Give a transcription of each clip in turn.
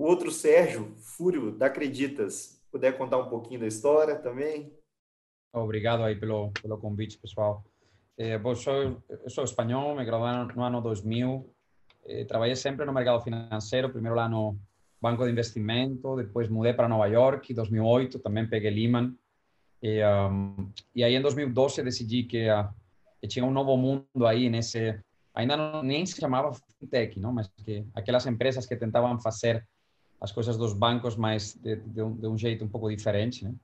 o outro Sérgio, Fúrio, da Acreditas, puder contar um pouquinho da história também. Obrigado aí pelo, pelo convite, pessoal. Eh, bom, sou, eu sou espanhol, me graduei no ano 2000, eh, trabalhei sempre no mercado financeiro, primeiro lá no banco de investimento, depois mudei para Nova York, em 2008, também peguei Lehman, e, um, e aí em 2012 decidi que, uh, tinha um novo mundo aí nesse, ainda não, nem se chamava fintech, não, mas que aquelas empresas que tentavam fazer as coisas dos bancos, mas de, de, um, de um jeito um pouco diferente, né?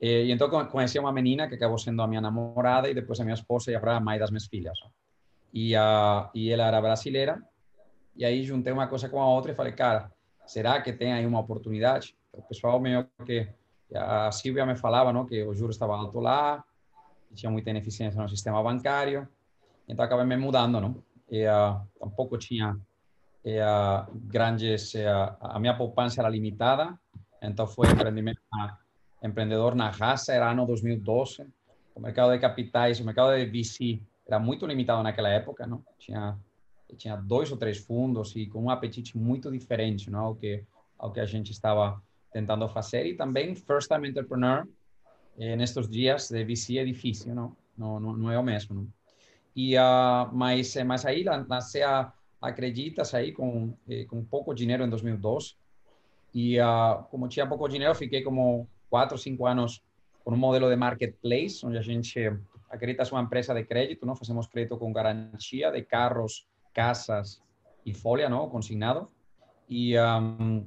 E, e, então conheci uma menina que acabou sendo a minha namorada e depois a minha esposa e agora a mãe das minhas filhas. E, uh, e ela era brasileira. E aí juntei uma coisa com a outra e falei, cara, será que tem aí uma oportunidade? O pessoal meio que a Silvia me falava, não, que o juro estava alto lá, tinha muita ineficiência no sistema bancário. Então acabei me mudando, não? E uh, tampouco tinha uh, grandes, uh, a minha poupança era limitada, então foi empreendimento empreendedor na raça, era ano 2012. O mercado de capitais, o mercado de VC era muito limitado naquela época, não? Tinha tinha dois ou três fundos e com um apetite muito diferente, não? Ao que ao que a gente estava tentando fazer e também first time entrepreneur eh, nestes dias de VC é difícil, não? Não, não, não é o mesmo, não? E uh, mas mas aí nasceu a acreditas aí com eh, com pouco dinheiro em 2012 e uh, como tinha pouco dinheiro fiquei como quatro, cinco anos com um modelo de marketplace, onde a gente acredita uma empresa de crédito, não fazemos crédito com garantia de carros, casas e folha, não, consignado. E um,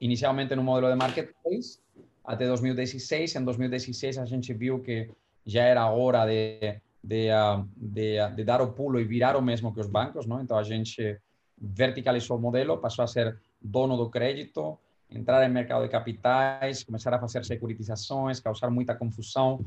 inicialmente no modelo de marketplace até 2016. Em 2016 a gente viu que já era hora de, de, de, de dar o pulo e virar o mesmo que os bancos, não? Então a gente verticalizou o modelo, passou a ser dono do crédito, entrar em mercado de capitais, começar a fazer securitizações, causar muita confusão.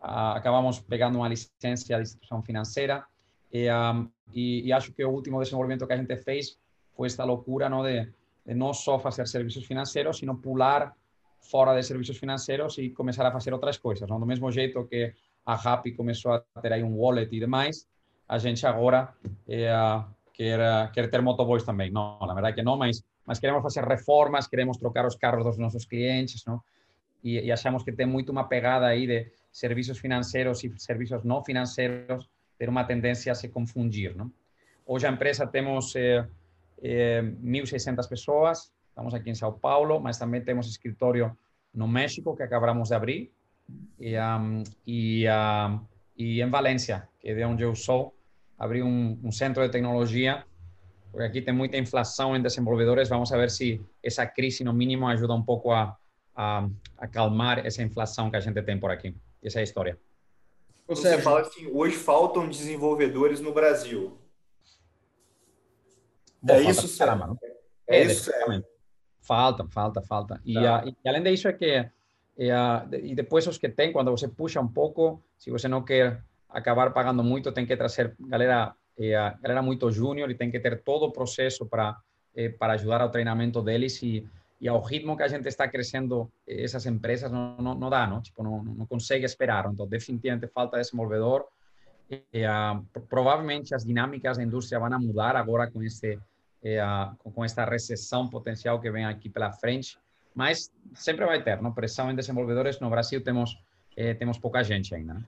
Uh, acabamos pegando uma licença de instituição financeira e, um, e, e, acho que o último desenvolvimento que a gente fez foi esta loucura não, de, de não só fazer serviços financeiros, sino pular fora de serviços financeiros e começar a fazer outras coisas. Não? Do mesmo jeito que a Rappi começou a ter aí um wallet e demais, a gente agora é, quer, quer ter motoboys também. Não, na verdade que não, mas mas queremos fazer reformas, queremos trocar os carros dos nossos clientes, não? E, e achamos que tem muito uma pegada aí de serviços financeiros e serviços não financeiros ter uma tendência a se confundir, não? Hoje a empresa temos eh, eh, 1.600 pessoas, estamos aqui em São Paulo, mas também temos escritório no México que acabamos de abrir e, um, e, e em Valência, que é de onde eu sou, abri um, um centro de tecnologia porque aqui tem muita inflação em desenvolvedores. Vamos ver se essa crise, no mínimo, ajuda um pouco a, a, a acalmar essa inflação que a gente tem por aqui. Essa é a história. Você fala assim, hoje faltam desenvolvedores no Brasil. Bom, é isso, caramba, É, é isso. Falta, falta, falta. E, tá. e, além disso é que uh, e depois os que tem, quando você puxa um pouco, se você não quer acabar pagando muito, tem que trazer galera é, a galera muito júnior e tem que ter todo o processo para é, para ajudar ao treinamento deles e, e ao ritmo que a gente está crescendo essas empresas não, não, não dá, não? Tipo, não, não consegue esperar. Então, definitivamente falta desenvolvedor. E, a, provavelmente as dinâmicas da indústria vão mudar agora com esse a, com esta recessão potencial que vem aqui pela frente, mas sempre vai ter, não? Pressão em desenvolvedores no Brasil temos eh, temos pouca gente ainda, né?